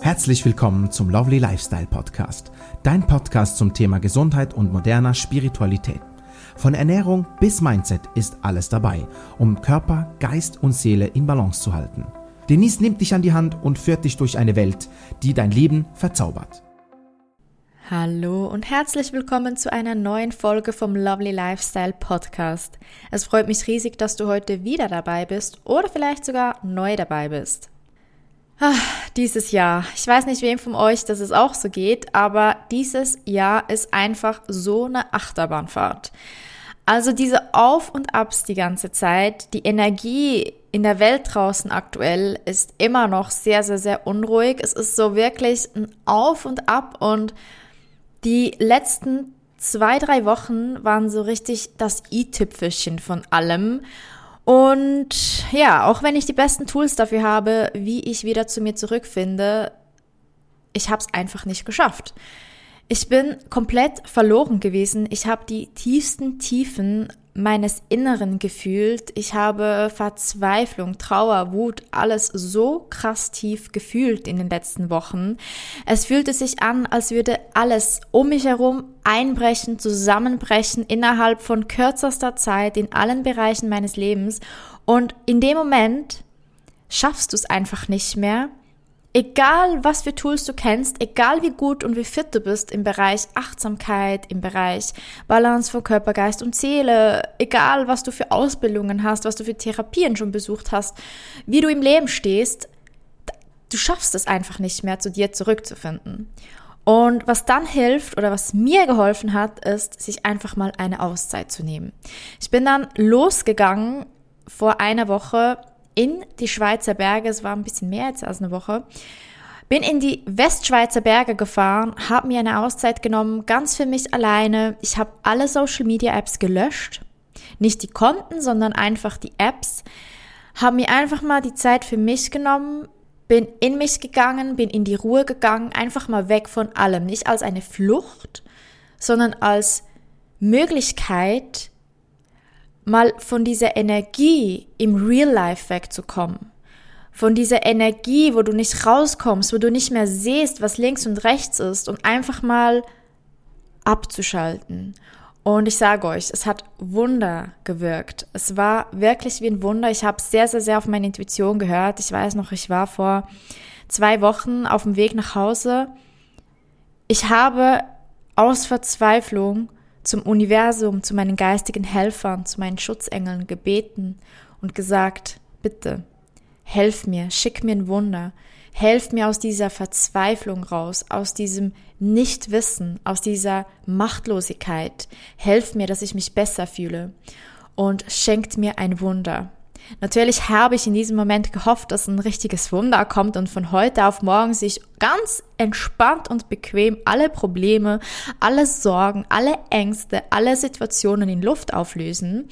Herzlich willkommen zum Lovely Lifestyle Podcast, dein Podcast zum Thema Gesundheit und moderner Spiritualität. Von Ernährung bis Mindset ist alles dabei, um Körper, Geist und Seele in Balance zu halten. Denise nimmt dich an die Hand und führt dich durch eine Welt, die dein Leben verzaubert. Hallo und herzlich willkommen zu einer neuen Folge vom Lovely Lifestyle Podcast. Es freut mich riesig, dass du heute wieder dabei bist oder vielleicht sogar neu dabei bist. Ach, dieses Jahr. Ich weiß nicht, wem von euch das es auch so geht, aber dieses Jahr ist einfach so eine Achterbahnfahrt. Also diese Auf und Abs die ganze Zeit, die Energie in der Welt draußen aktuell ist immer noch sehr, sehr, sehr unruhig. Es ist so wirklich ein Auf und Ab und die letzten zwei, drei Wochen waren so richtig das i-Tüpfelchen von allem. Und ja, auch wenn ich die besten Tools dafür habe, wie ich wieder zu mir zurückfinde, ich habe es einfach nicht geschafft. Ich bin komplett verloren gewesen. Ich habe die tiefsten Tiefen meines Inneren gefühlt. Ich habe Verzweiflung, Trauer, Wut, alles so krass tief gefühlt in den letzten Wochen. Es fühlte sich an, als würde alles um mich herum einbrechen, zusammenbrechen innerhalb von kürzester Zeit in allen Bereichen meines Lebens. Und in dem Moment schaffst du es einfach nicht mehr, Egal, was für Tools du kennst, egal wie gut und wie fit du bist im Bereich Achtsamkeit, im Bereich Balance von Körper, Geist und Seele, egal, was du für Ausbildungen hast, was du für Therapien schon besucht hast, wie du im Leben stehst, du schaffst es einfach nicht mehr, zu dir zurückzufinden. Und was dann hilft oder was mir geholfen hat, ist, sich einfach mal eine Auszeit zu nehmen. Ich bin dann losgegangen vor einer Woche in die Schweizer Berge, es war ein bisschen mehr jetzt als eine Woche, bin in die Westschweizer Berge gefahren, habe mir eine Auszeit genommen, ganz für mich alleine. Ich habe alle Social Media Apps gelöscht, nicht die Konten, sondern einfach die Apps. Habe mir einfach mal die Zeit für mich genommen, bin in mich gegangen, bin in die Ruhe gegangen, einfach mal weg von allem, nicht als eine Flucht, sondern als Möglichkeit, mal von dieser Energie im Real Life wegzukommen. Von dieser Energie, wo du nicht rauskommst, wo du nicht mehr siehst, was links und rechts ist und einfach mal abzuschalten. Und ich sage euch, es hat Wunder gewirkt. Es war wirklich wie ein Wunder. Ich habe sehr, sehr, sehr auf meine Intuition gehört. Ich weiß noch, ich war vor zwei Wochen auf dem Weg nach Hause. Ich habe aus Verzweiflung zum Universum, zu meinen geistigen Helfern, zu meinen Schutzengeln gebeten und gesagt, bitte, helf mir, schick mir ein Wunder, helf mir aus dieser Verzweiflung raus, aus diesem Nichtwissen, aus dieser Machtlosigkeit, helf mir, dass ich mich besser fühle und schenkt mir ein Wunder. Natürlich habe ich in diesem Moment gehofft, dass ein richtiges Wunder kommt und von heute auf morgen sich ganz entspannt und bequem alle Probleme, alle Sorgen, alle Ängste, alle Situationen in Luft auflösen.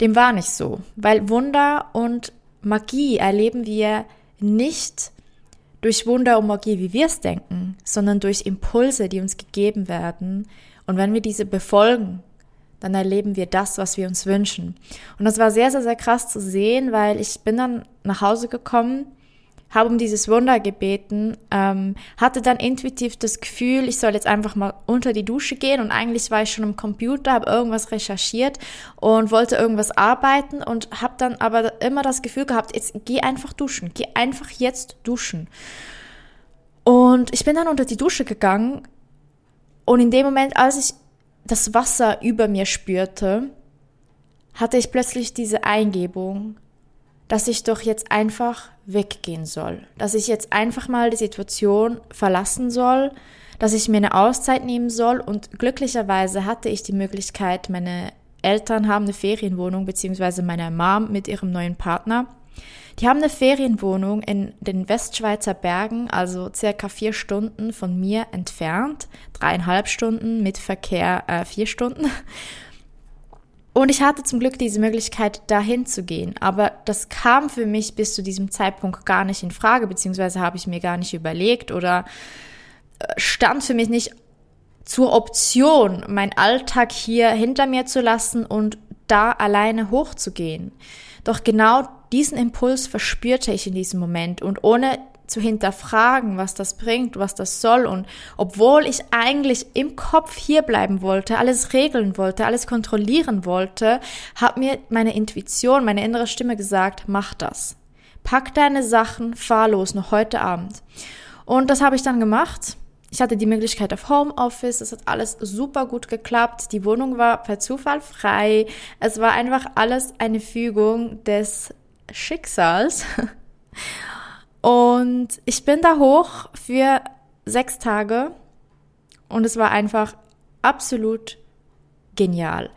Dem war nicht so, weil Wunder und Magie erleben wir nicht durch Wunder und Magie, wie wir es denken, sondern durch Impulse, die uns gegeben werden. Und wenn wir diese befolgen, dann erleben wir das, was wir uns wünschen. Und das war sehr, sehr, sehr krass zu sehen, weil ich bin dann nach Hause gekommen, habe um dieses Wunder gebeten, ähm, hatte dann intuitiv das Gefühl, ich soll jetzt einfach mal unter die Dusche gehen und eigentlich war ich schon am Computer, habe irgendwas recherchiert und wollte irgendwas arbeiten und habe dann aber immer das Gefühl gehabt, jetzt geh einfach duschen, geh einfach jetzt duschen. Und ich bin dann unter die Dusche gegangen und in dem Moment, als ich das Wasser über mir spürte, hatte ich plötzlich diese Eingebung, dass ich doch jetzt einfach weggehen soll, dass ich jetzt einfach mal die Situation verlassen soll, dass ich mir eine Auszeit nehmen soll. Und glücklicherweise hatte ich die Möglichkeit, meine Eltern haben eine Ferienwohnung, beziehungsweise meine Mom mit ihrem neuen Partner. Die haben eine Ferienwohnung in den Westschweizer Bergen, also circa vier Stunden von mir entfernt, dreieinhalb Stunden mit Verkehr äh, vier Stunden. Und ich hatte zum Glück diese Möglichkeit, dahin zu gehen. Aber das kam für mich bis zu diesem Zeitpunkt gar nicht in Frage, beziehungsweise habe ich mir gar nicht überlegt oder äh, stand für mich nicht zur Option, meinen Alltag hier hinter mir zu lassen und da alleine hochzugehen. Doch genau diesen Impuls verspürte ich in diesem Moment und ohne zu hinterfragen, was das bringt, was das soll. Und obwohl ich eigentlich im Kopf hier bleiben wollte, alles regeln wollte, alles kontrollieren wollte, hat mir meine Intuition, meine innere Stimme gesagt, mach das. Pack deine Sachen, fahr los, noch heute Abend. Und das habe ich dann gemacht. Ich hatte die Möglichkeit auf Homeoffice, es hat alles super gut geklappt. Die Wohnung war per Zufall frei. Es war einfach alles eine Fügung des Schicksals. Und ich bin da hoch für sechs Tage und es war einfach absolut genial.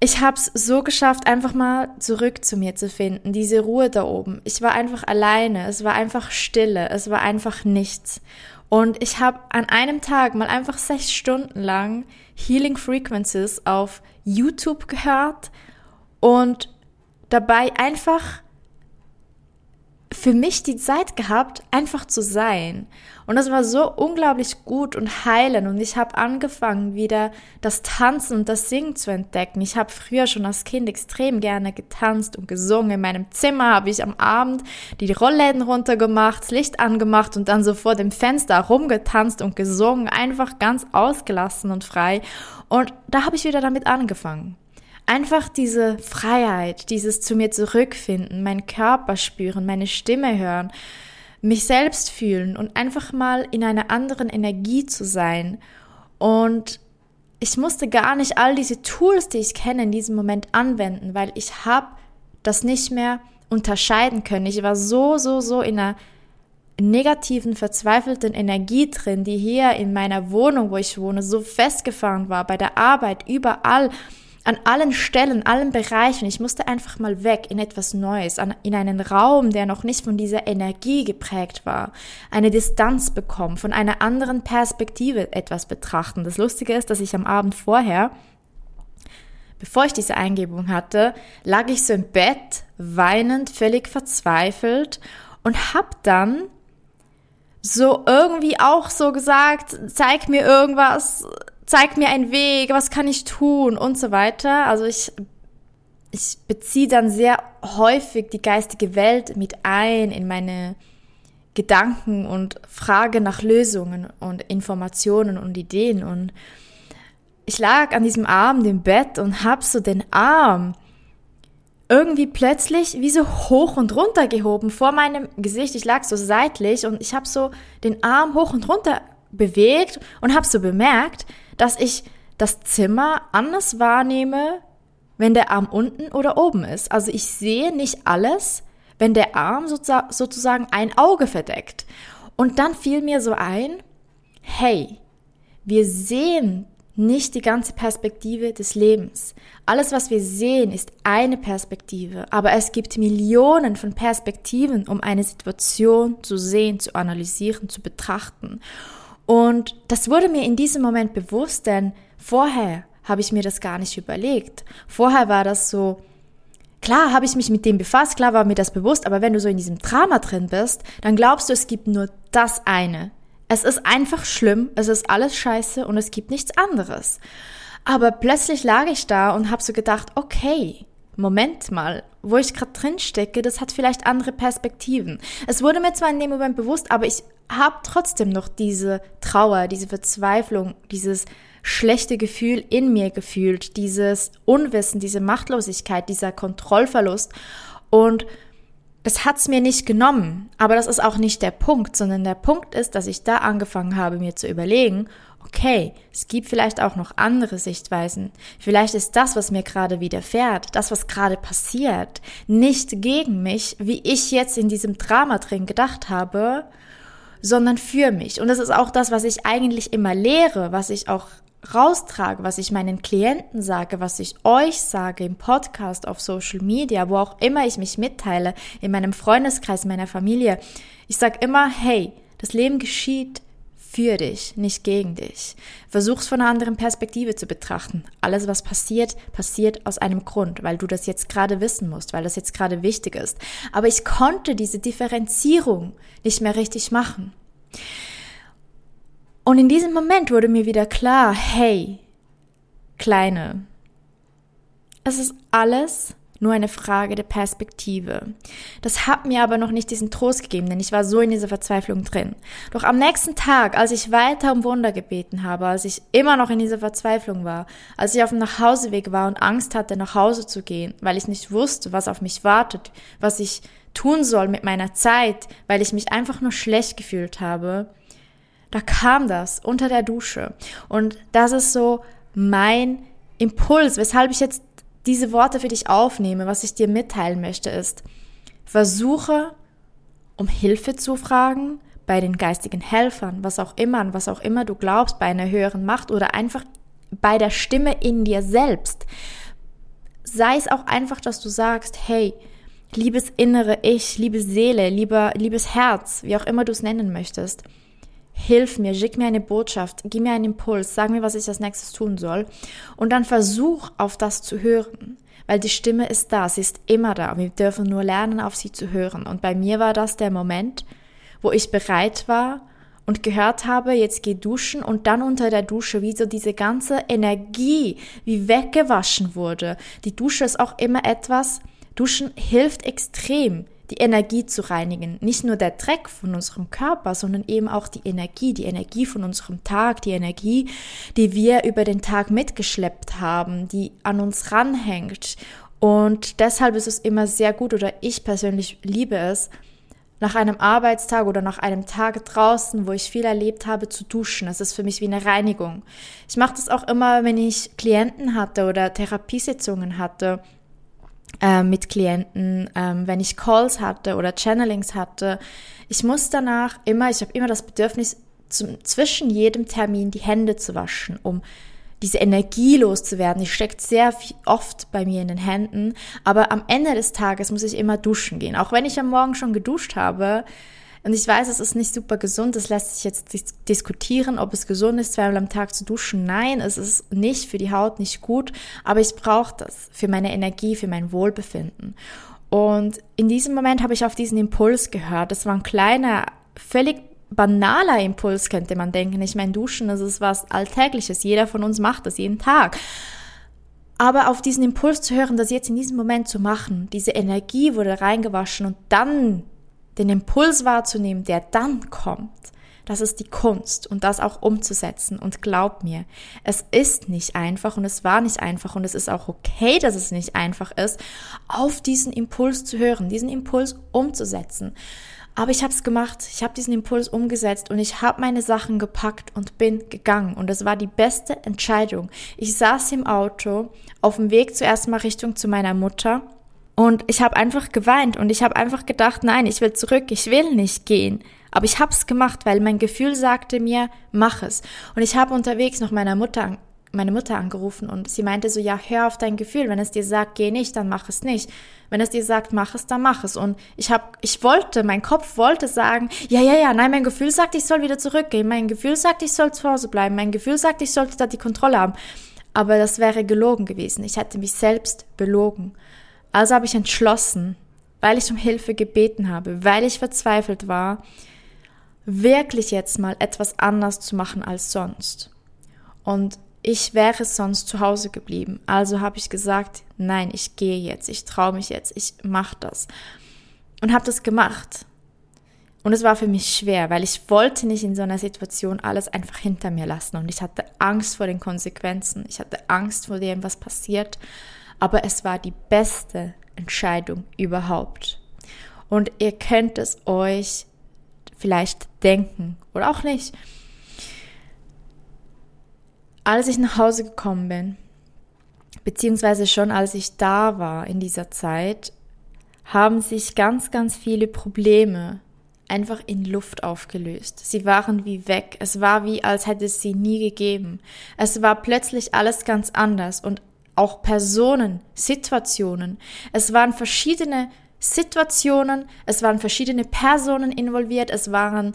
Ich habe es so geschafft, einfach mal zurück zu mir zu finden, diese Ruhe da oben. Ich war einfach alleine, es war einfach Stille, es war einfach nichts. Und ich habe an einem Tag mal einfach sechs Stunden lang Healing Frequencies auf YouTube gehört und dabei einfach für mich die Zeit gehabt, einfach zu sein. Und das war so unglaublich gut und heilend. Und ich habe angefangen, wieder das Tanzen und das Singen zu entdecken. Ich habe früher schon als Kind extrem gerne getanzt und gesungen. In meinem Zimmer habe ich am Abend die Rollläden runtergemacht, das Licht angemacht und dann so vor dem Fenster rumgetanzt und gesungen. Einfach ganz ausgelassen und frei. Und da habe ich wieder damit angefangen. Einfach diese Freiheit, dieses zu mir zurückfinden, meinen Körper spüren, meine Stimme hören, mich selbst fühlen und einfach mal in einer anderen Energie zu sein. Und ich musste gar nicht all diese Tools, die ich kenne, in diesem Moment anwenden, weil ich habe das nicht mehr unterscheiden können. Ich war so, so, so in einer negativen, verzweifelten Energie drin, die hier in meiner Wohnung, wo ich wohne, so festgefahren war, bei der Arbeit, überall an allen Stellen, allen Bereichen. Ich musste einfach mal weg in etwas Neues, an, in einen Raum, der noch nicht von dieser Energie geprägt war. Eine Distanz bekommen, von einer anderen Perspektive etwas betrachten. Das Lustige ist, dass ich am Abend vorher, bevor ich diese Eingebung hatte, lag ich so im Bett, weinend, völlig verzweifelt und hab dann so irgendwie auch so gesagt, zeig mir irgendwas, zeig mir einen Weg, was kann ich tun und so weiter. Also ich, ich beziehe dann sehr häufig die geistige Welt mit ein in meine Gedanken und frage nach Lösungen und Informationen und Ideen. Und ich lag an diesem Abend im Bett und hab so den Arm irgendwie plötzlich wie so hoch und runter gehoben vor meinem Gesicht. Ich lag so seitlich und ich habe so den Arm hoch und runter bewegt und habe so bemerkt, dass ich das Zimmer anders wahrnehme, wenn der Arm unten oder oben ist. Also ich sehe nicht alles, wenn der Arm sozusagen ein Auge verdeckt. Und dann fiel mir so ein, hey, wir sehen nicht die ganze Perspektive des Lebens. Alles, was wir sehen, ist eine Perspektive, aber es gibt Millionen von Perspektiven, um eine Situation zu sehen, zu analysieren, zu betrachten. Und das wurde mir in diesem Moment bewusst, denn vorher habe ich mir das gar nicht überlegt. Vorher war das so, klar habe ich mich mit dem befasst, klar war mir das bewusst, aber wenn du so in diesem Drama drin bist, dann glaubst du, es gibt nur das eine. Es ist einfach schlimm, es ist alles scheiße und es gibt nichts anderes. Aber plötzlich lag ich da und habe so gedacht, okay, Moment mal, wo ich gerade drin stecke, das hat vielleicht andere Perspektiven. Es wurde mir zwar in dem Moment bewusst, aber ich habe trotzdem noch diese Trauer, diese Verzweiflung, dieses schlechte Gefühl in mir gefühlt, dieses Unwissen, diese Machtlosigkeit, dieser Kontrollverlust. Und das hat's mir nicht genommen. Aber das ist auch nicht der Punkt, sondern der Punkt ist, dass ich da angefangen habe, mir zu überlegen, okay, es gibt vielleicht auch noch andere Sichtweisen. Vielleicht ist das, was mir gerade widerfährt, das, was gerade passiert, nicht gegen mich, wie ich jetzt in diesem Drama drin gedacht habe, sondern für mich. Und das ist auch das, was ich eigentlich immer lehre, was ich auch raustrage, was ich meinen Klienten sage, was ich euch sage im Podcast, auf Social Media, wo auch immer ich mich mitteile, in meinem Freundeskreis, meiner Familie. Ich sage immer, hey, das Leben geschieht für dich, nicht gegen dich. Versuch's von einer anderen Perspektive zu betrachten. Alles, was passiert, passiert aus einem Grund, weil du das jetzt gerade wissen musst, weil das jetzt gerade wichtig ist. Aber ich konnte diese Differenzierung nicht mehr richtig machen. Und in diesem Moment wurde mir wieder klar, hey, Kleine, es ist alles nur eine Frage der Perspektive. Das hat mir aber noch nicht diesen Trost gegeben, denn ich war so in dieser Verzweiflung drin. Doch am nächsten Tag, als ich weiter um Wunder gebeten habe, als ich immer noch in dieser Verzweiflung war, als ich auf dem Nachhauseweg war und Angst hatte, nach Hause zu gehen, weil ich nicht wusste, was auf mich wartet, was ich tun soll mit meiner Zeit, weil ich mich einfach nur schlecht gefühlt habe, da kam das unter der Dusche. Und das ist so mein Impuls, weshalb ich jetzt diese Worte für dich aufnehme, was ich dir mitteilen möchte, ist, versuche um Hilfe zu fragen bei den geistigen Helfern, was auch immer, was auch immer du glaubst, bei einer höheren Macht oder einfach bei der Stimme in dir selbst. Sei es auch einfach, dass du sagst, hey, liebes innere Ich, liebe Seele, lieber, liebes Herz, wie auch immer du es nennen möchtest, hilf mir, schick mir eine Botschaft, gib mir einen Impuls, sag mir, was ich als nächstes tun soll. Und dann versuch auf das zu hören. Weil die Stimme ist da, sie ist immer da. Wir dürfen nur lernen, auf sie zu hören. Und bei mir war das der Moment, wo ich bereit war und gehört habe, jetzt geh duschen und dann unter der Dusche, wie so diese ganze Energie, wie weggewaschen wurde. Die Dusche ist auch immer etwas, Duschen hilft extrem die Energie zu reinigen. Nicht nur der Dreck von unserem Körper, sondern eben auch die Energie, die Energie von unserem Tag, die Energie, die wir über den Tag mitgeschleppt haben, die an uns ranhängt. Und deshalb ist es immer sehr gut oder ich persönlich liebe es, nach einem Arbeitstag oder nach einem Tag draußen, wo ich viel erlebt habe, zu duschen. Das ist für mich wie eine Reinigung. Ich mache das auch immer, wenn ich Klienten hatte oder Therapiesitzungen hatte äh, mit Klienten, ähm, wenn ich Calls hatte oder Channelings hatte. Ich muss danach immer, ich habe immer das Bedürfnis, zum, zwischen jedem Termin die Hände zu waschen, um diese Energie loszuwerden. Die steckt sehr oft bei mir in den Händen, aber am Ende des Tages muss ich immer duschen gehen. Auch wenn ich am Morgen schon geduscht habe, und ich weiß, es ist nicht super gesund. Es lässt sich jetzt dis diskutieren, ob es gesund ist, zweimal am Tag zu duschen. Nein, es ist nicht für die Haut nicht gut, aber ich brauche das für meine Energie, für mein Wohlbefinden. Und in diesem Moment habe ich auf diesen Impuls gehört. Das war ein kleiner, völlig banaler Impuls, könnte man denken. Ich meine, Duschen, das ist was Alltägliches. Jeder von uns macht das jeden Tag. Aber auf diesen Impuls zu hören, das jetzt in diesem Moment zu machen, diese Energie wurde reingewaschen und dann den Impuls wahrzunehmen, der dann kommt, das ist die Kunst und das auch umzusetzen. Und glaub mir, es ist nicht einfach und es war nicht einfach und es ist auch okay, dass es nicht einfach ist, auf diesen Impuls zu hören, diesen Impuls umzusetzen. Aber ich habe es gemacht, ich habe diesen Impuls umgesetzt und ich habe meine Sachen gepackt und bin gegangen. Und es war die beste Entscheidung. Ich saß im Auto auf dem Weg zuerst mal Richtung zu meiner Mutter und ich habe einfach geweint und ich habe einfach gedacht, nein, ich will zurück, ich will nicht gehen. Aber ich habe es gemacht, weil mein Gefühl sagte mir, mach es. Und ich habe unterwegs noch meiner Mutter, meine Mutter angerufen und sie meinte so, ja, hör auf dein Gefühl. Wenn es dir sagt, geh nicht, dann mach es nicht. Wenn es dir sagt, mach es, dann mach es. Und ich habe, ich wollte, mein Kopf wollte sagen, ja, ja, ja, nein, mein Gefühl sagt, ich soll wieder zurückgehen. Mein Gefühl sagt, ich soll zu Hause bleiben. Mein Gefühl sagt, ich sollte da die Kontrolle haben. Aber das wäre gelogen gewesen. Ich hätte mich selbst belogen. Also habe ich entschlossen, weil ich um Hilfe gebeten habe, weil ich verzweifelt war, wirklich jetzt mal etwas anders zu machen als sonst. Und ich wäre sonst zu Hause geblieben. Also habe ich gesagt, nein, ich gehe jetzt, ich traue mich jetzt, ich mache das. Und habe das gemacht. Und es war für mich schwer, weil ich wollte nicht in so einer Situation alles einfach hinter mir lassen. Und ich hatte Angst vor den Konsequenzen. Ich hatte Angst vor dem, was passiert aber es war die beste Entscheidung überhaupt. Und ihr könnt es euch vielleicht denken oder auch nicht. Als ich nach Hause gekommen bin, beziehungsweise schon als ich da war in dieser Zeit, haben sich ganz, ganz viele Probleme einfach in Luft aufgelöst. Sie waren wie weg. Es war wie, als hätte es sie nie gegeben. Es war plötzlich alles ganz anders und auch Personen, Situationen. Es waren verschiedene Situationen, es waren verschiedene Personen involviert, es waren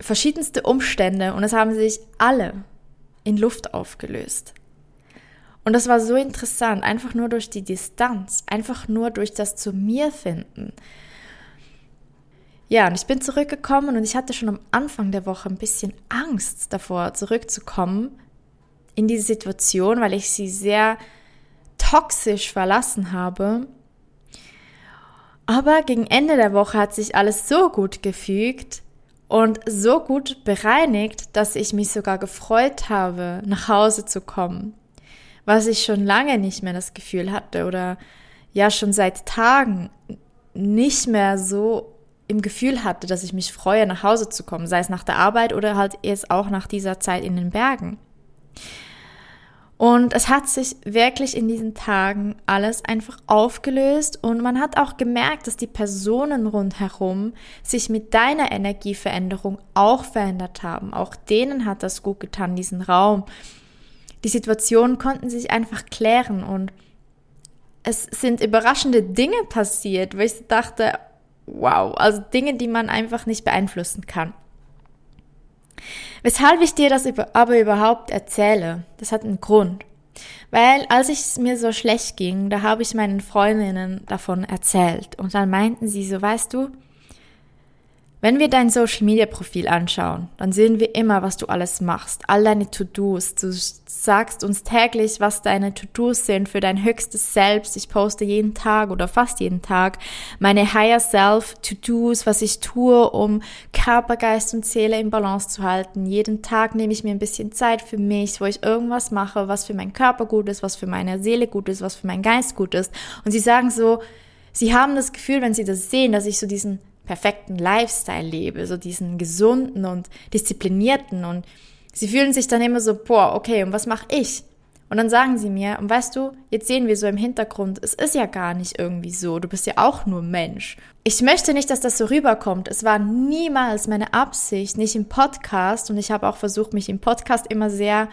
verschiedenste Umstände und es haben sich alle in Luft aufgelöst. Und das war so interessant, einfach nur durch die Distanz, einfach nur durch das zu mir finden. Ja, und ich bin zurückgekommen und ich hatte schon am Anfang der Woche ein bisschen Angst davor, zurückzukommen, in diese Situation, weil ich sie sehr toxisch verlassen habe. Aber gegen Ende der Woche hat sich alles so gut gefügt und so gut bereinigt, dass ich mich sogar gefreut habe, nach Hause zu kommen. Was ich schon lange nicht mehr das Gefühl hatte oder ja schon seit Tagen nicht mehr so im Gefühl hatte, dass ich mich freue, nach Hause zu kommen, sei es nach der Arbeit oder halt jetzt auch nach dieser Zeit in den Bergen. Und es hat sich wirklich in diesen Tagen alles einfach aufgelöst und man hat auch gemerkt, dass die Personen rundherum sich mit deiner Energieveränderung auch verändert haben. Auch denen hat das gut getan, diesen Raum. Die Situationen konnten sich einfach klären und es sind überraschende Dinge passiert, wo ich dachte, wow, also Dinge, die man einfach nicht beeinflussen kann. Weshalb ich dir das aber überhaupt erzähle, das hat einen Grund. Weil als es mir so schlecht ging, da habe ich meinen Freundinnen davon erzählt und dann meinten sie so, weißt du, wenn wir dein Social Media Profil anschauen, dann sehen wir immer, was du alles machst, all deine To-Dos. Du sagst uns täglich, was deine To-Dos sind für dein höchstes Selbst. Ich poste jeden Tag oder fast jeden Tag meine Higher Self To-Dos, was ich tue, um Körper, Geist und Seele in Balance zu halten. Jeden Tag nehme ich mir ein bisschen Zeit für mich, wo ich irgendwas mache, was für meinen Körper gut ist, was für meine Seele gut ist, was für meinen Geist gut ist. Und sie sagen so, sie haben das Gefühl, wenn sie das sehen, dass ich so diesen perfekten Lifestyle lebe, so diesen gesunden und disziplinierten und sie fühlen sich dann immer so, boah, okay, und was mache ich? Und dann sagen sie mir, und weißt du, jetzt sehen wir so im Hintergrund, es ist ja gar nicht irgendwie so, du bist ja auch nur Mensch. Ich möchte nicht, dass das so rüberkommt. Es war niemals meine Absicht, nicht im Podcast, und ich habe auch versucht, mich im Podcast immer sehr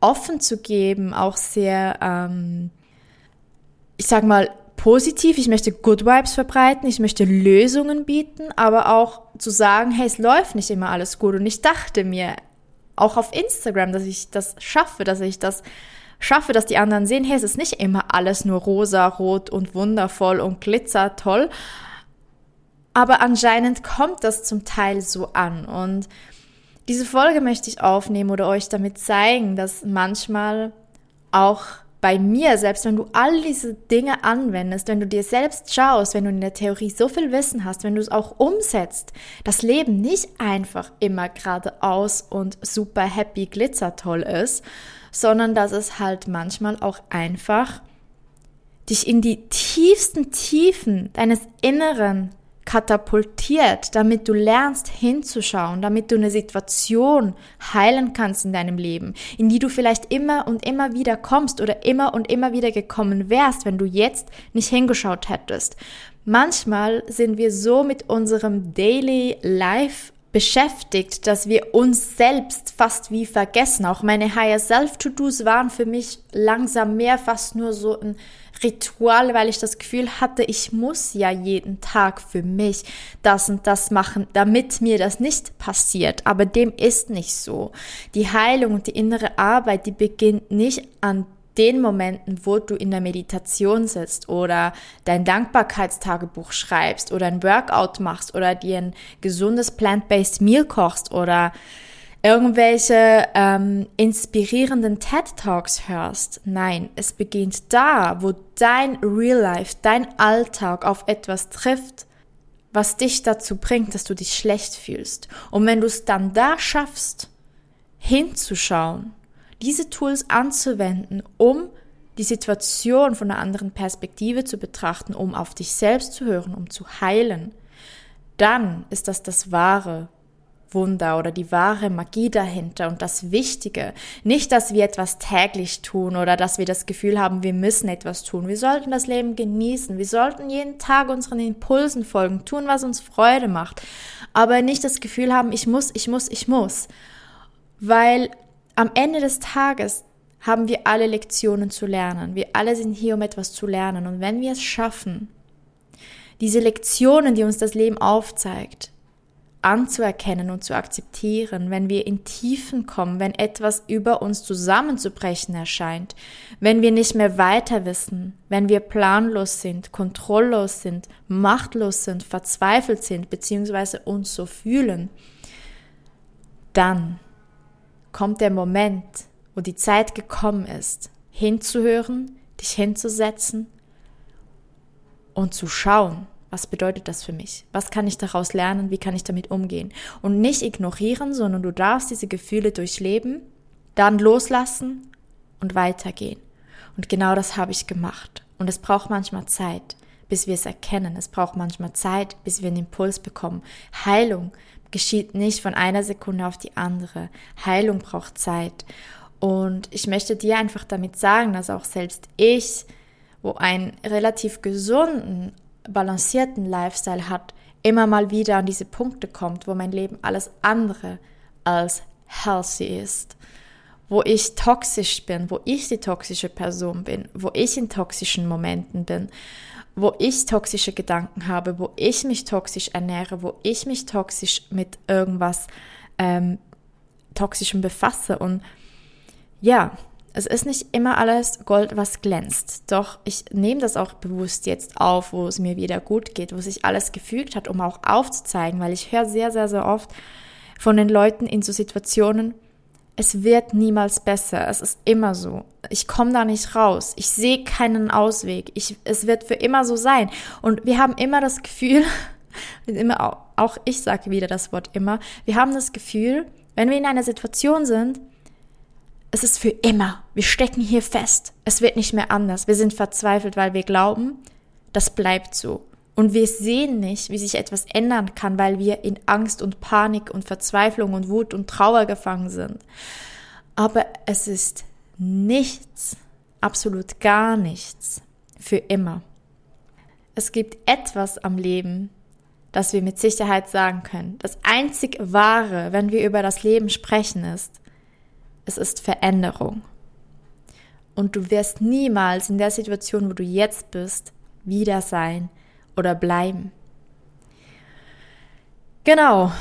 offen zu geben, auch sehr, ähm, ich sag mal, positiv, ich möchte Good Vibes verbreiten, ich möchte Lösungen bieten, aber auch zu sagen, hey, es läuft nicht immer alles gut. Und ich dachte mir auch auf Instagram, dass ich das schaffe, dass ich das schaffe, dass die anderen sehen, hey, es ist nicht immer alles nur rosa, rot und wundervoll und glitzer toll. Aber anscheinend kommt das zum Teil so an. Und diese Folge möchte ich aufnehmen oder euch damit zeigen, dass manchmal auch bei mir, selbst wenn du all diese Dinge anwendest, wenn du dir selbst schaust, wenn du in der Theorie so viel Wissen hast, wenn du es auch umsetzt, das Leben nicht einfach immer geradeaus und super happy glitzertoll ist, sondern dass es halt manchmal auch einfach dich in die tiefsten Tiefen deines Inneren katapultiert, damit du lernst hinzuschauen, damit du eine Situation heilen kannst in deinem Leben, in die du vielleicht immer und immer wieder kommst oder immer und immer wieder gekommen wärst, wenn du jetzt nicht hingeschaut hättest. Manchmal sind wir so mit unserem Daily Life beschäftigt, dass wir uns selbst fast wie vergessen. Auch meine Higher Self To-Dos waren für mich langsam mehr fast nur so ein Ritual, weil ich das Gefühl hatte, ich muss ja jeden Tag für mich das und das machen, damit mir das nicht passiert. Aber dem ist nicht so. Die Heilung und die innere Arbeit, die beginnt nicht an den Momenten, wo du in der Meditation sitzt oder dein Dankbarkeitstagebuch schreibst oder ein Workout machst oder dir ein gesundes plant-based Meal kochst oder irgendwelche ähm, inspirierenden TED Talks hörst. Nein, es beginnt da, wo dein Real Life, dein Alltag auf etwas trifft, was dich dazu bringt, dass du dich schlecht fühlst. Und wenn du es dann da schaffst, hinzuschauen, diese Tools anzuwenden, um die Situation von einer anderen Perspektive zu betrachten, um auf dich selbst zu hören, um zu heilen, dann ist das das wahre Wunder oder die wahre Magie dahinter und das Wichtige. Nicht, dass wir etwas täglich tun oder dass wir das Gefühl haben, wir müssen etwas tun. Wir sollten das Leben genießen. Wir sollten jeden Tag unseren Impulsen folgen, tun, was uns Freude macht. Aber nicht das Gefühl haben, ich muss, ich muss, ich muss. Weil am Ende des Tages haben wir alle Lektionen zu lernen. Wir alle sind hier, um etwas zu lernen. Und wenn wir es schaffen, diese Lektionen, die uns das Leben aufzeigt, anzuerkennen und zu akzeptieren, wenn wir in Tiefen kommen, wenn etwas über uns zusammenzubrechen erscheint, wenn wir nicht mehr weiter wissen, wenn wir planlos sind, kontrolllos sind, machtlos sind, verzweifelt sind, beziehungsweise uns so fühlen, dann kommt der Moment, wo die Zeit gekommen ist, hinzuhören, dich hinzusetzen und zu schauen, was bedeutet das für mich? Was kann ich daraus lernen? Wie kann ich damit umgehen? Und nicht ignorieren, sondern du darfst diese Gefühle durchleben, dann loslassen und weitergehen. Und genau das habe ich gemacht. Und es braucht manchmal Zeit, bis wir es erkennen. Es braucht manchmal Zeit, bis wir einen Impuls bekommen. Heilung geschieht nicht von einer Sekunde auf die andere. Heilung braucht Zeit. Und ich möchte dir einfach damit sagen, dass auch selbst ich, wo einen relativ gesunden, balancierten Lifestyle hat, immer mal wieder an diese Punkte kommt, wo mein Leben alles andere als healthy ist, wo ich toxisch bin, wo ich die toxische Person bin, wo ich in toxischen Momenten bin, wo ich toxische Gedanken habe, wo ich mich toxisch ernähre, wo ich mich toxisch mit irgendwas ähm, Toxischem befasse. Und ja, es ist nicht immer alles Gold, was glänzt. Doch ich nehme das auch bewusst jetzt auf, wo es mir wieder gut geht, wo sich alles gefügt hat, um auch aufzuzeigen, weil ich höre sehr, sehr, sehr oft von den Leuten in so Situationen, es wird niemals besser. Es ist immer so. Ich komme da nicht raus. Ich sehe keinen Ausweg. Ich, es wird für immer so sein. Und wir haben immer das Gefühl, immer, auch ich sage wieder das Wort immer, wir haben das Gefühl, wenn wir in einer Situation sind, es ist für immer. Wir stecken hier fest. Es wird nicht mehr anders. Wir sind verzweifelt, weil wir glauben, das bleibt so. Und wir sehen nicht, wie sich etwas ändern kann, weil wir in Angst und Panik und Verzweiflung und Wut und Trauer gefangen sind. Aber es ist nichts, absolut gar nichts für immer. Es gibt etwas am Leben, das wir mit Sicherheit sagen können. Das einzig Wahre, wenn wir über das Leben sprechen, ist, es ist Veränderung. Und du wirst niemals in der Situation, wo du jetzt bist, wieder sein oder bleiben. Genau.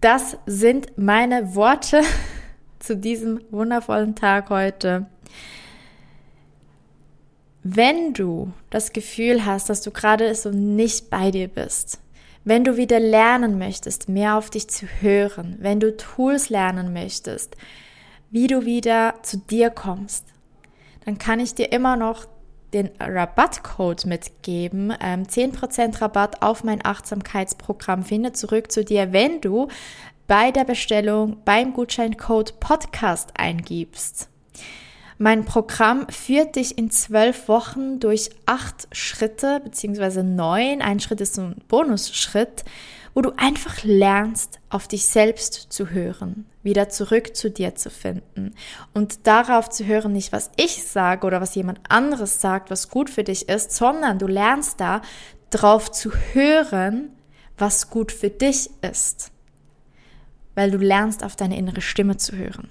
Das sind meine Worte zu diesem wundervollen Tag heute. Wenn du das Gefühl hast, dass du gerade so nicht bei dir bist, wenn du wieder lernen möchtest, mehr auf dich zu hören, wenn du Tools lernen möchtest, wie du wieder zu dir kommst, dann kann ich dir immer noch den Rabattcode mitgeben. Ähm, 10% Rabatt auf mein Achtsamkeitsprogramm. Finde zurück zu dir, wenn du bei der Bestellung beim Gutscheincode Podcast eingibst. Mein Programm führt dich in zwölf Wochen durch acht Schritte, beziehungsweise neun. Ein Schritt ist so ein Bonusschritt, wo du einfach lernst, auf dich selbst zu hören, wieder zurück zu dir zu finden und darauf zu hören, nicht was ich sage oder was jemand anderes sagt, was gut für dich ist, sondern du lernst da drauf zu hören, was gut für dich ist, weil du lernst, auf deine innere Stimme zu hören.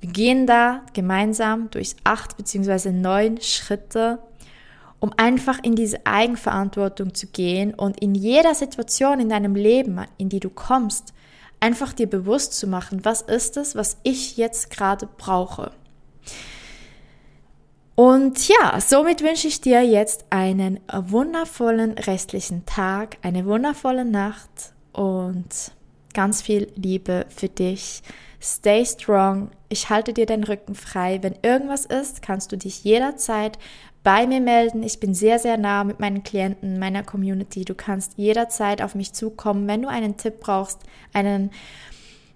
Wir gehen da gemeinsam durch acht beziehungsweise neun Schritte, um einfach in diese Eigenverantwortung zu gehen und in jeder Situation in deinem Leben, in die du kommst, einfach dir bewusst zu machen, was ist es, was ich jetzt gerade brauche. Und ja, somit wünsche ich dir jetzt einen wundervollen restlichen Tag, eine wundervolle Nacht und ganz viel Liebe für dich. Stay strong. Ich halte dir den Rücken frei. Wenn irgendwas ist, kannst du dich jederzeit bei mir melden. Ich bin sehr, sehr nah mit meinen Klienten, meiner Community. Du kannst jederzeit auf mich zukommen, wenn du einen Tipp brauchst, einen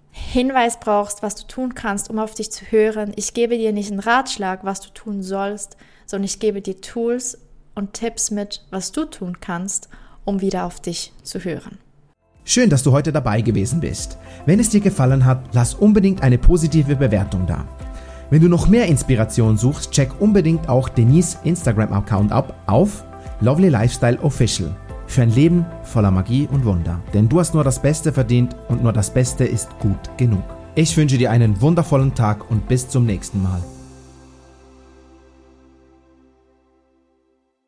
Hinweis brauchst, was du tun kannst, um auf dich zu hören. Ich gebe dir nicht einen Ratschlag, was du tun sollst, sondern ich gebe dir Tools und Tipps mit, was du tun kannst, um wieder auf dich zu hören. Schön, dass du heute dabei gewesen bist. Wenn es dir gefallen hat, lass unbedingt eine positive Bewertung da. Wenn du noch mehr Inspiration suchst, check unbedingt auch Denise Instagram-Account ab auf Lovely Lifestyle Official für ein Leben voller Magie und Wunder. Denn du hast nur das Beste verdient und nur das Beste ist gut genug. Ich wünsche dir einen wundervollen Tag und bis zum nächsten Mal.